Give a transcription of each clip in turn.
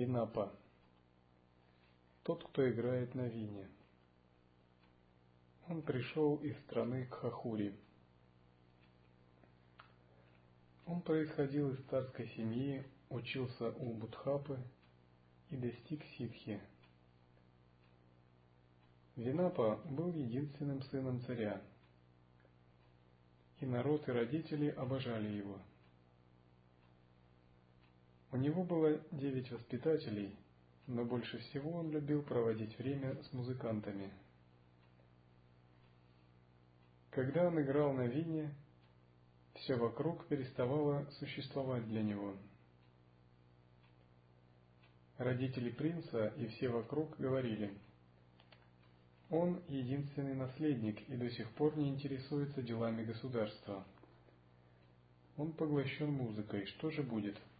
Винапа. Тот, кто играет на вине. Он пришел из страны Кхахури. Он происходил из царской семьи, учился у Будхапы и достиг ситхи. Винапа был единственным сыном царя, и народ и родители обожали его. У него было девять воспитателей, но больше всего он любил проводить время с музыкантами. Когда он играл на вине, все вокруг переставало существовать для него. Родители принца и все вокруг говорили, он единственный наследник и до сих пор не интересуется делами государства. Он поглощен музыкой, что же будет? —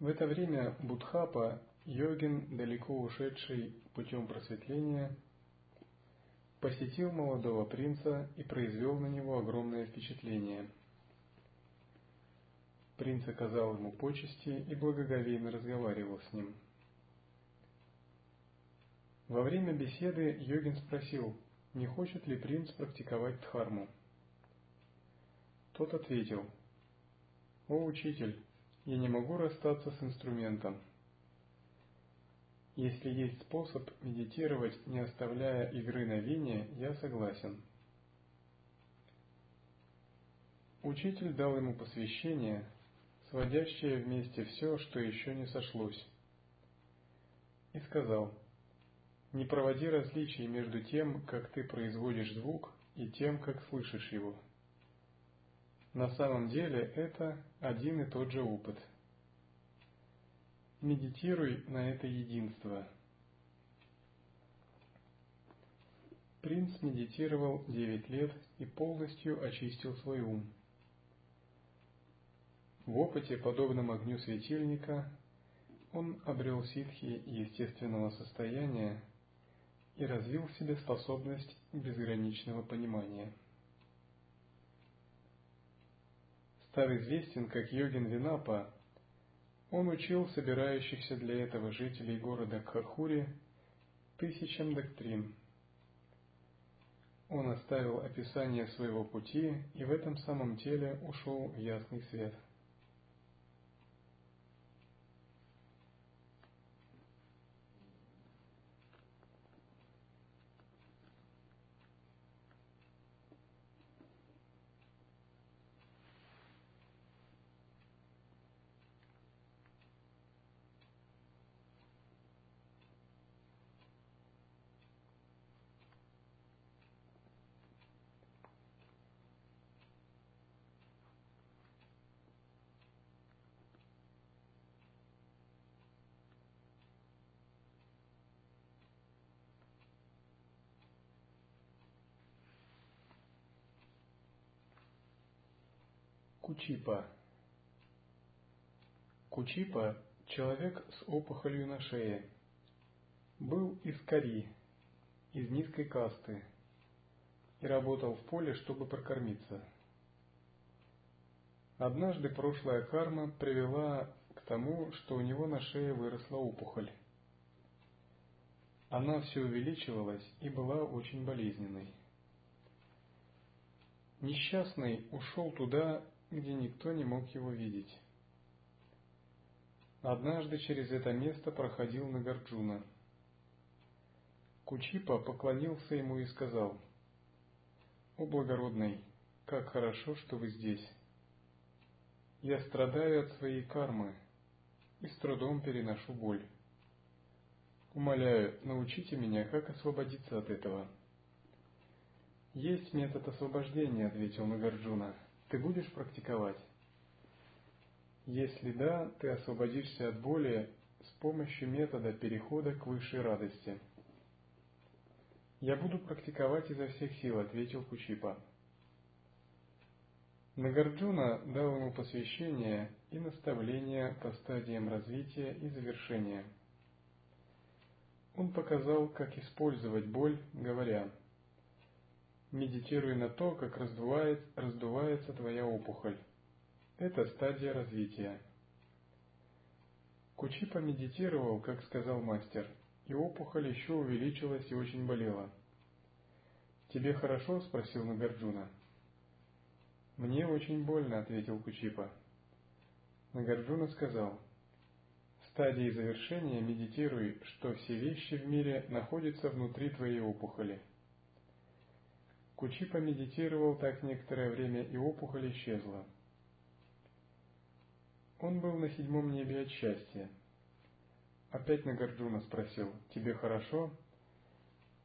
В это время Будхапа, йогин, далеко ушедший путем просветления, посетил молодого принца и произвел на него огромное впечатление. Принц оказал ему почести и благоговейно разговаривал с ним. Во время беседы йогин спросил, не хочет ли принц практиковать дхарму. Тот ответил, «О, учитель, я не могу расстаться с инструментом. Если есть способ медитировать, не оставляя игры на вине, я согласен. Учитель дал ему посвящение, сводящее вместе все, что еще не сошлось, и сказал, «Не проводи различий между тем, как ты производишь звук, и тем, как слышишь его». На самом деле это один и тот же опыт. Медитируй на это единство. Принц медитировал девять лет и полностью очистил свой ум. В опыте, подобном огню светильника, он обрел ситхи естественного состояния и развил в себе способность безграничного понимания – став известен как йогин Винапа, он учил собирающихся для этого жителей города Кхахури тысячам доктрин. Он оставил описание своего пути и в этом самом теле ушел в ясный свет – Кучипа. Кучипа – человек с опухолью на шее. Был из Кори, из низкой касты, и работал в поле, чтобы прокормиться. Однажды прошлая карма привела к тому, что у него на шее выросла опухоль. Она все увеличивалась и была очень болезненной. Несчастный ушел туда, где никто не мог его видеть. Однажды через это место проходил Нагарджуна. Кучипа поклонился ему и сказал, «О благородный, как хорошо, что вы здесь. Я страдаю от своей кармы и с трудом переношу боль. Умоляю, научите меня, как освободиться от этого». «Есть метод освобождения», — ответил Нагарджуна ты будешь практиковать? Если да, ты освободишься от боли с помощью метода перехода к высшей радости. Я буду практиковать изо всех сил, ответил Кучипа. Нагарджуна дал ему посвящение и наставления по стадиям развития и завершения. Он показал, как использовать боль, говоря – медитируя на то, как раздувает, раздувается твоя опухоль. Это стадия развития. Кучипа медитировал, как сказал мастер, и опухоль еще увеличилась и очень болела. «Тебе хорошо?» – спросил Нагарджуна. «Мне очень больно», – ответил Кучипа. Нагарджуна сказал, «В стадии завершения медитируй, что все вещи в мире находятся внутри твоей опухоли». Кучипа медитировал так некоторое время, и опухоль исчезла. Он был на седьмом небе от счастья. Опять Нагарджуна спросил, «Тебе хорошо?»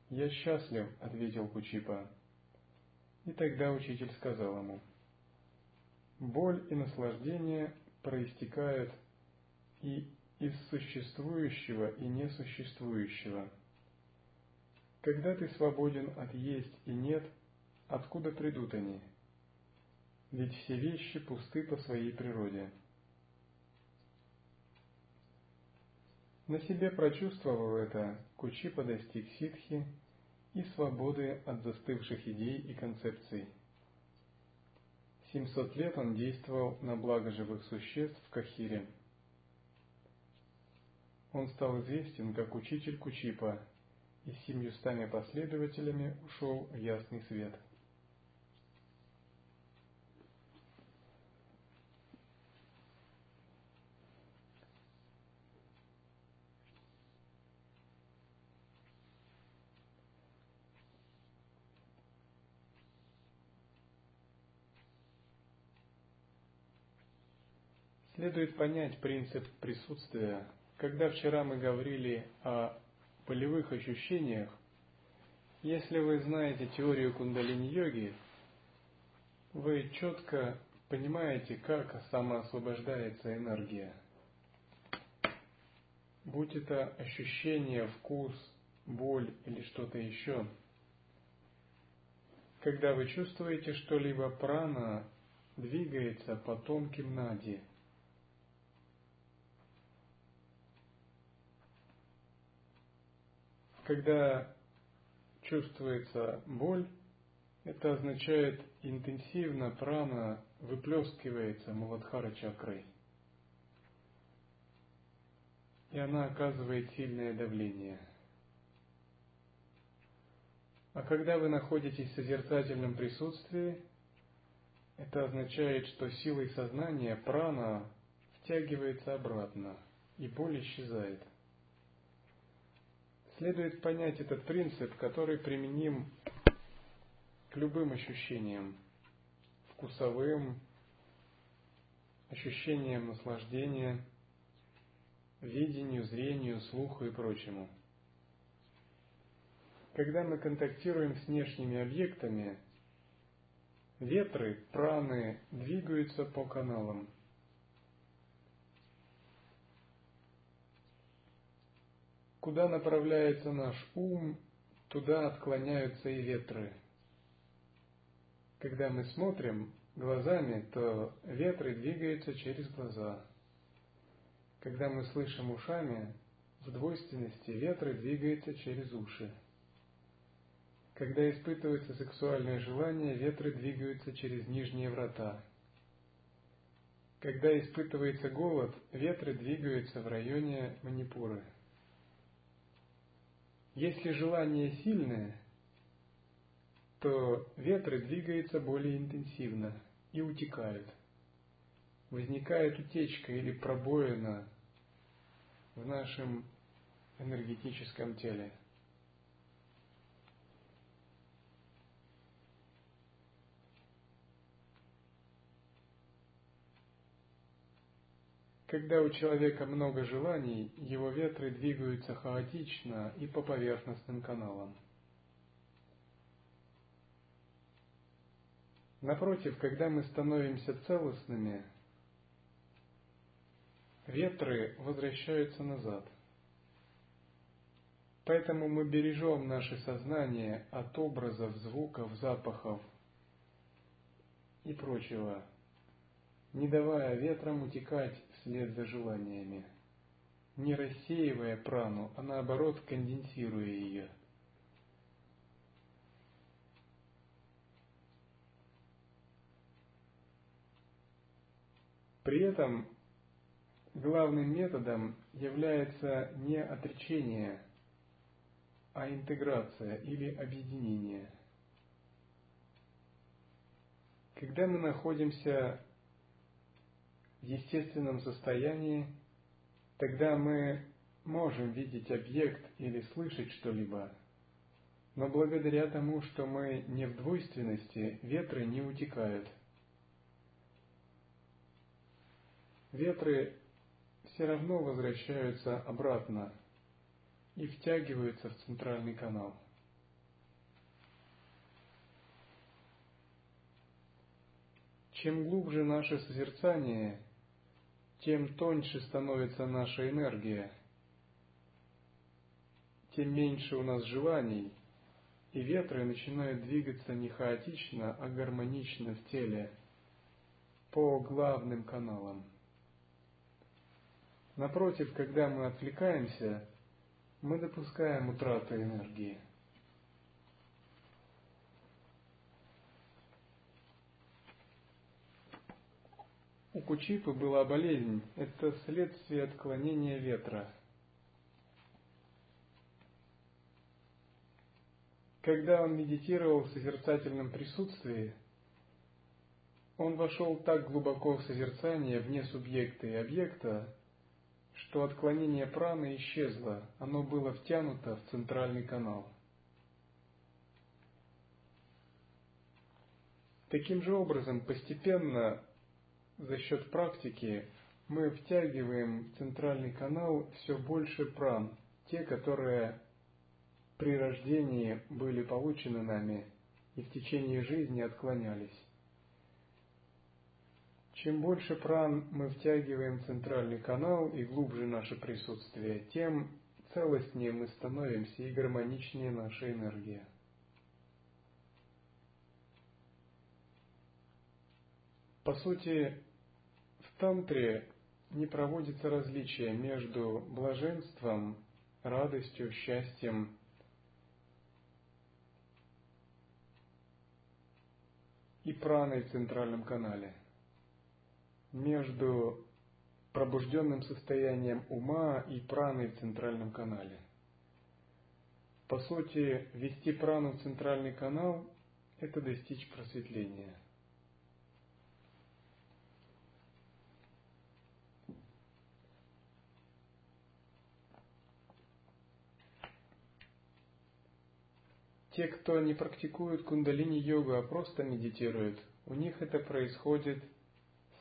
«Я счастлив», — ответил Кучипа. И тогда учитель сказал ему, «Боль и наслаждение проистекают и из существующего и несуществующего. Когда ты свободен от есть и нет, откуда придут они? Ведь все вещи пусты по своей природе». На себе прочувствовав это, Кучипа достиг ситхи и свободы от застывших идей и концепций. Семьсот лет он действовал на благо живых существ в Кахире. Он стал известен как учитель Кучипа и с семьюстами последователями ушел в ясный свет – Следует понять принцип присутствия. Когда вчера мы говорили о полевых ощущениях, если вы знаете теорию кундалини-йоги, вы четко понимаете, как самоосвобождается энергия. Будь это ощущение, вкус, боль или что-то еще. Когда вы чувствуете что-либо, прана двигается по тонким нади – Когда чувствуется боль, это означает интенсивно прана выплескивается Муладхара чакрой. И она оказывает сильное давление. А когда вы находитесь в созерцательном присутствии, это означает, что силой сознания прана втягивается обратно, и боль исчезает следует понять этот принцип, который применим к любым ощущениям, вкусовым, ощущениям наслаждения, видению, зрению, слуху и прочему. Когда мы контактируем с внешними объектами, ветры, праны двигаются по каналам – Куда направляется наш ум, туда отклоняются и ветры. Когда мы смотрим глазами, то ветры двигаются через глаза. Когда мы слышим ушами, в двойственности ветры двигаются через уши. Когда испытывается сексуальное желание, ветры двигаются через нижние врата. Когда испытывается голод, ветры двигаются в районе манипуры. Если желание сильное, то ветры двигаются более интенсивно и утекают. Возникает утечка или пробоина в нашем энергетическом теле. Когда у человека много желаний, его ветры двигаются хаотично и по поверхностным каналам. Напротив, когда мы становимся целостными, ветры возвращаются назад. Поэтому мы бережем наше сознание от образов, звуков, запахов и прочего, не давая ветрам утекать вслед за желаниями, не рассеивая прану, а наоборот конденсируя ее. При этом главным методом является не отречение, а интеграция или объединение. Когда мы находимся естественном состоянии, тогда мы можем видеть объект или слышать что-либо, но благодаря тому, что мы не в двойственности, ветры не утекают. Ветры все равно возвращаются обратно и втягиваются в центральный канал. Чем глубже наше созерцание, тем тоньше становится наша энергия, тем меньше у нас желаний, и ветры начинают двигаться не хаотично, а гармонично в теле, по главным каналам. Напротив, когда мы отвлекаемся, мы допускаем утрату энергии. У Кучипы была болезнь. Это следствие отклонения ветра. Когда он медитировал в созерцательном присутствии, он вошел так глубоко в созерцание вне субъекта и объекта, что отклонение праны исчезло, оно было втянуто в центральный канал. Таким же образом, постепенно, за счет практики, мы втягиваем в центральный канал все больше пран, те, которые при рождении были получены нами и в течение жизни отклонялись. Чем больше пран мы втягиваем в центральный канал и глубже наше присутствие, тем целостнее мы становимся и гармоничнее наша энергия. По сути, тантре не проводится различие между блаженством, радостью, счастьем и праной в центральном канале – между пробужденным состоянием ума и праной в центральном канале. По сути, ввести прану в центральный канал – это достичь просветления. Те, кто не практикуют кундалини-йогу, а просто медитируют, у них это происходит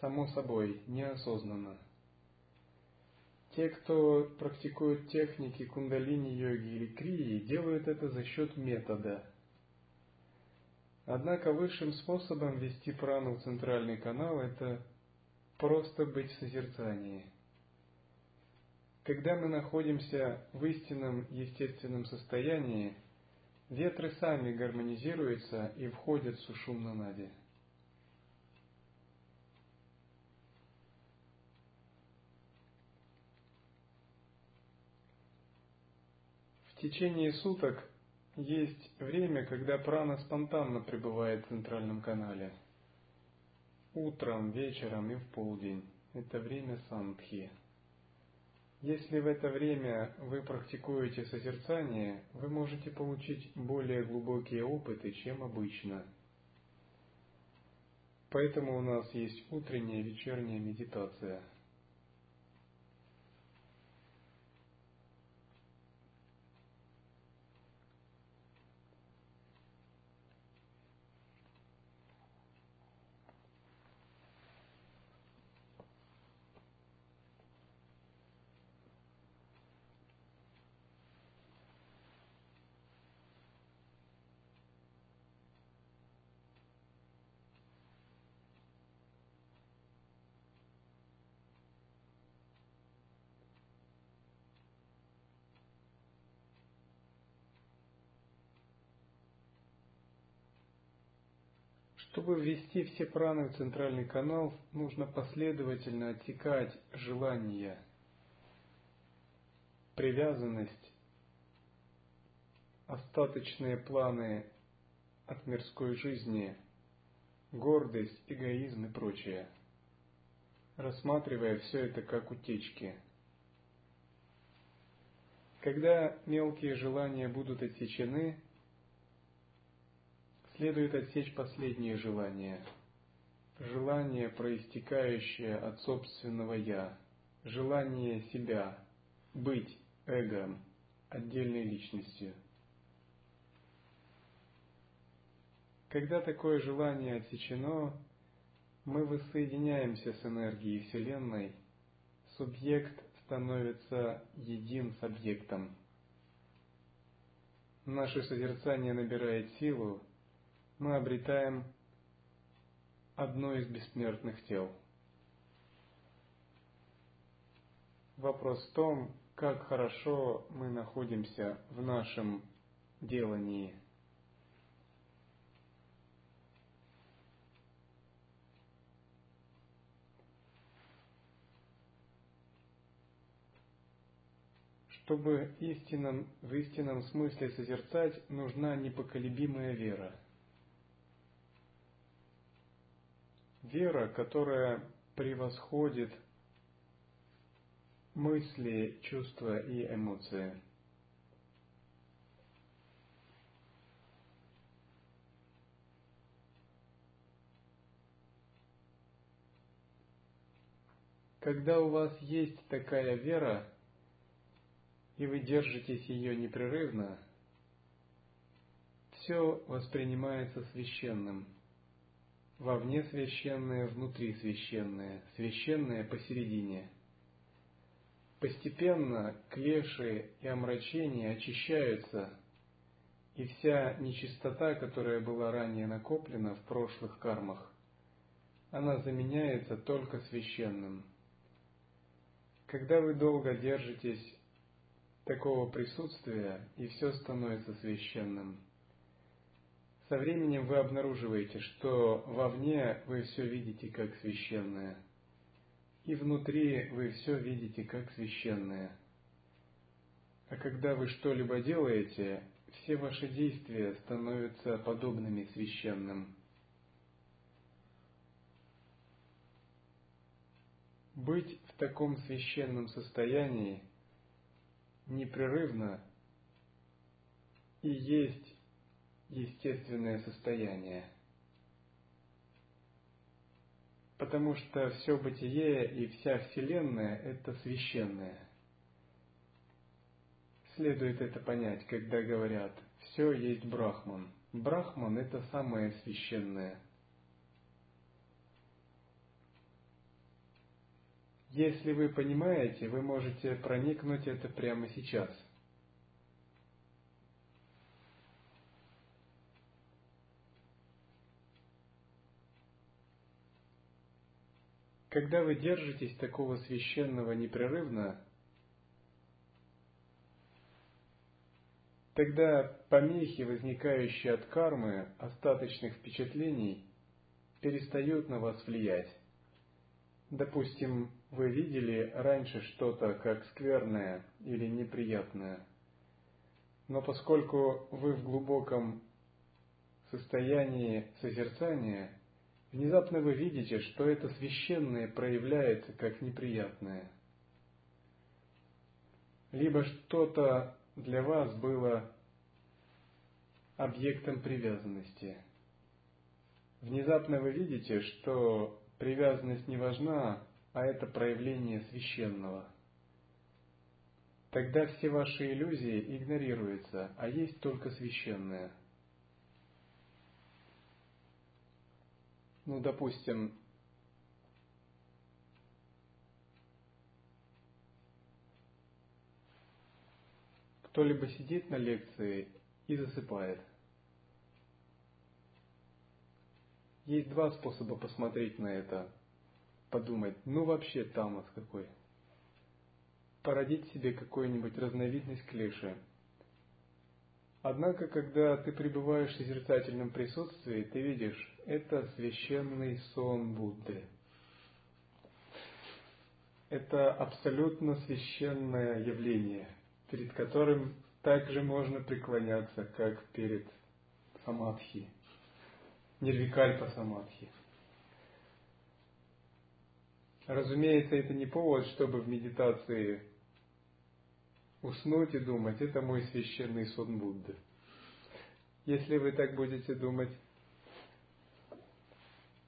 само собой, неосознанно. Те, кто практикует техники кундалини-йоги или крии, делают это за счет метода. Однако высшим способом вести прану в центральный канал – это просто быть в созерцании. Когда мы находимся в истинном естественном состоянии, ветры сами гармонизируются и входят в сушумна нади. В течение суток есть время, когда прана спонтанно пребывает в центральном канале. Утром, вечером и в полдень. Это время сандхи. Если в это время вы практикуете созерцание, вы можете получить более глубокие опыты, чем обычно. Поэтому у нас есть утренняя и вечерняя медитация – Чтобы ввести все праны в центральный канал, нужно последовательно отсекать желания, привязанность, остаточные планы от мирской жизни, гордость, эгоизм и прочее. рассматривая все это как утечки. Когда мелкие желания будут отсечены, следует отсечь последние желания. Желание, проистекающее от собственного «я», желание себя, быть эгом, отдельной личностью. Когда такое желание отсечено, мы воссоединяемся с энергией Вселенной, субъект становится един с объектом. Наше созерцание набирает силу, мы обретаем одно из бессмертных тел. Вопрос в том, как хорошо мы находимся в нашем делании. Чтобы истинном, в истинном смысле созерцать, нужна непоколебимая вера. Вера, которая превосходит мысли, чувства и эмоции. Когда у вас есть такая вера, и вы держитесь ее непрерывно, все воспринимается священным. Вовне священное, внутри священное, священное посередине – Постепенно клеши и омрачения очищаются, и вся нечистота, которая была ранее накоплена в прошлых кармах, она заменяется только священным. Когда вы долго держитесь такого присутствия, и все становится священным, со временем вы обнаруживаете, что вовне вы все видите как священное – и внутри вы все видите как священное. А когда вы что-либо делаете, все ваши действия становятся подобными священным. Быть в таком священном состоянии непрерывно и есть естественное состояние – потому что все бытие и вся Вселенная – это священное. Следует это понять, когда говорят «все есть Брахман». Брахман – это самое священное. Если вы понимаете, вы можете проникнуть это прямо сейчас – Когда вы держитесь такого священного непрерывно, тогда помехи, возникающие от кармы, остаточных впечатлений, перестают на вас влиять. Допустим, вы видели раньше что-то как скверное или неприятное, но поскольку вы в глубоком состоянии созерцания – Внезапно вы видите, что это священное проявляется как неприятное. Либо что-то для вас было объектом привязанности. Внезапно вы видите, что привязанность не важна, а это проявление священного. Тогда все ваши иллюзии игнорируются, а есть только священное – ну, допустим, кто-либо сидит на лекции и засыпает. Есть два способа посмотреть на это. Подумать, ну вообще тамас какой. Породить себе какую-нибудь разновидность клиши – Однако, когда ты пребываешь в созерцательном присутствии, ты видишь, это священный сон Будды. Это абсолютно священное явление, перед которым также можно преклоняться, как перед самадхи, нирвикальпа самадхи. Разумеется, это не повод, чтобы в медитации уснуть и думать, это мой священный сон Будды. Если вы так будете думать,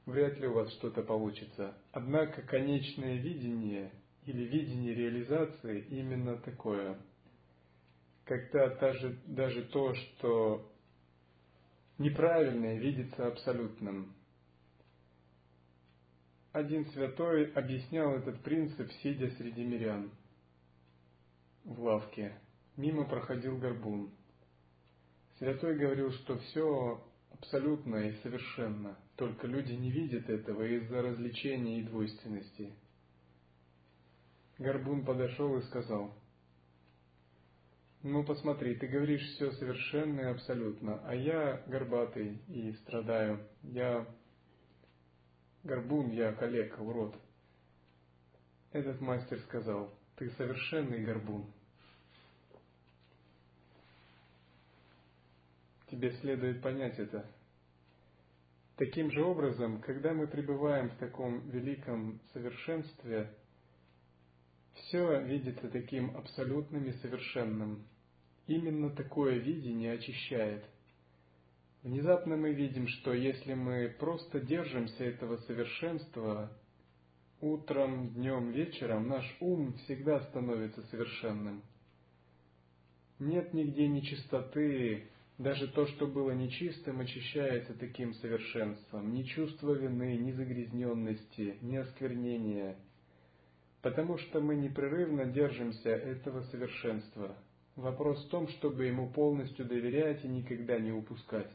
вряд ли у вас что-то получится. Однако конечное видение или видение реализации именно такое. Когда даже, даже то, что неправильное, видится абсолютным. Один святой объяснял этот принцип, сидя среди мирян в лавке. Мимо проходил горбун. Святой говорил, что все абсолютно и совершенно, только люди не видят этого из-за развлечения и двойственности. Горбун подошел и сказал, «Ну посмотри, ты говоришь все совершенно и абсолютно, а я горбатый и страдаю. Я горбун, я калека, урод». Этот мастер сказал, «Ты совершенный горбун». Тебе следует понять это. Таким же образом, когда мы пребываем в таком великом совершенстве, все видится таким абсолютным и совершенным. Именно такое видение очищает. Внезапно мы видим, что если мы просто держимся этого совершенства, утром, днем, вечером наш ум всегда становится совершенным. Нет нигде ни чистоты, даже то, что было нечистым, очищается таким совершенством. Ни чувства вины, ни загрязненности, ни осквернения. Потому что мы непрерывно держимся этого совершенства. Вопрос в том, чтобы ему полностью доверять и никогда не упускать.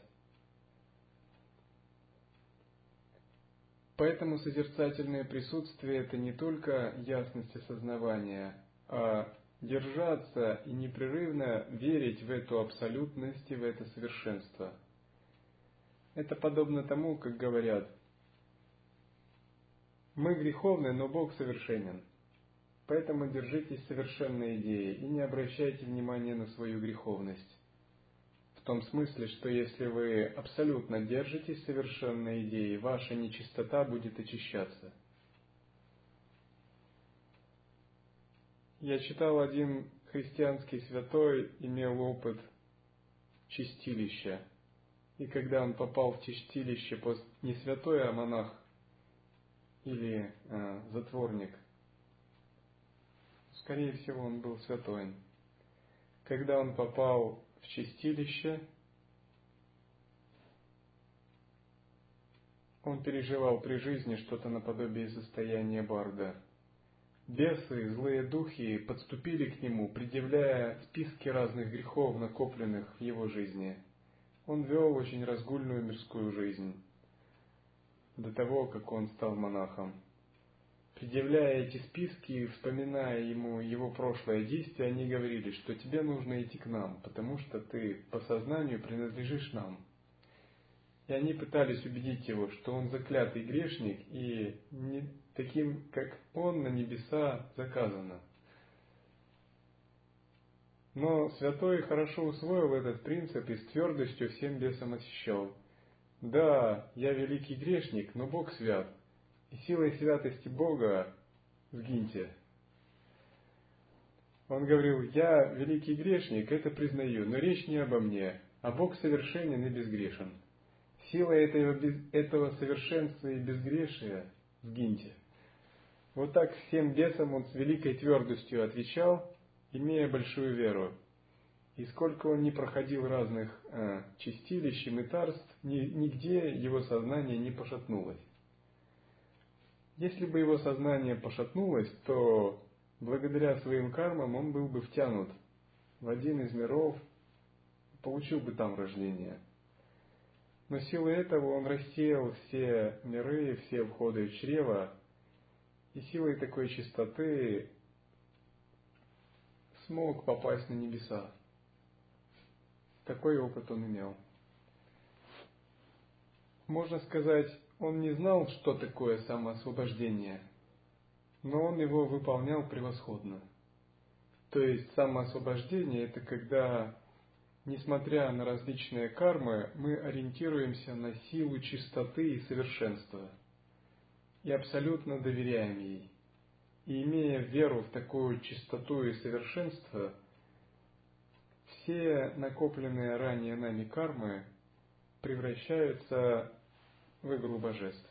Поэтому созерцательное присутствие – это не только ясность осознавания, а держаться и непрерывно верить в эту абсолютность и в это совершенство. Это подобно тому, как говорят, мы греховны, но Бог совершенен. Поэтому держитесь совершенной идеи и не обращайте внимания на свою греховность. В том смысле, что если вы абсолютно держитесь совершенной идеи, ваша нечистота будет очищаться – Я читал, один христианский святой имел опыт чистилища. И когда он попал в чистилище, не святой, а монах или э, затворник, скорее всего, он был святой. Когда он попал в чистилище, он переживал при жизни что-то наподобие состояния барда – Бесы злые духи подступили к нему, предъявляя списки разных грехов, накопленных в его жизни. Он вел очень разгульную мирскую жизнь до того, как он стал монахом. Предъявляя эти списки и вспоминая ему его прошлое действие, они говорили, что тебе нужно идти к нам, потому что ты по сознанию принадлежишь нам. И они пытались убедить его, что он заклятый грешник и не, таким, как он на небеса заказано. Но святой хорошо усвоил этот принцип и с твердостью всем бесам осещал. Да, я великий грешник, но Бог свят, и силой святости Бога сгиньте. Он говорил, я великий грешник, это признаю, но речь не обо мне, а Бог совершенен и безгрешен. Силой этого, этого совершенства и безгрешия сгиньте. Вот так всем бесам он с великой твердостью отвечал, имея большую веру. И сколько он не проходил разных э, чистилищ и мытарств, ни, нигде его сознание не пошатнулось. Если бы его сознание пошатнулось, то благодаря своим кармам он был бы втянут в один из миров, получил бы там рождение. Но силой этого он рассеял все миры, все входы в чрево, и силой такой чистоты смог попасть на небеса. Такой опыт он имел. Можно сказать, он не знал, что такое самоосвобождение, но он его выполнял превосходно. То есть самоосвобождение – это когда, несмотря на различные кармы, мы ориентируемся на силу чистоты и совершенства – и абсолютно доверяем ей. И имея веру в такую чистоту и совершенство, все накопленные ранее нами кармы превращаются в игру божеств.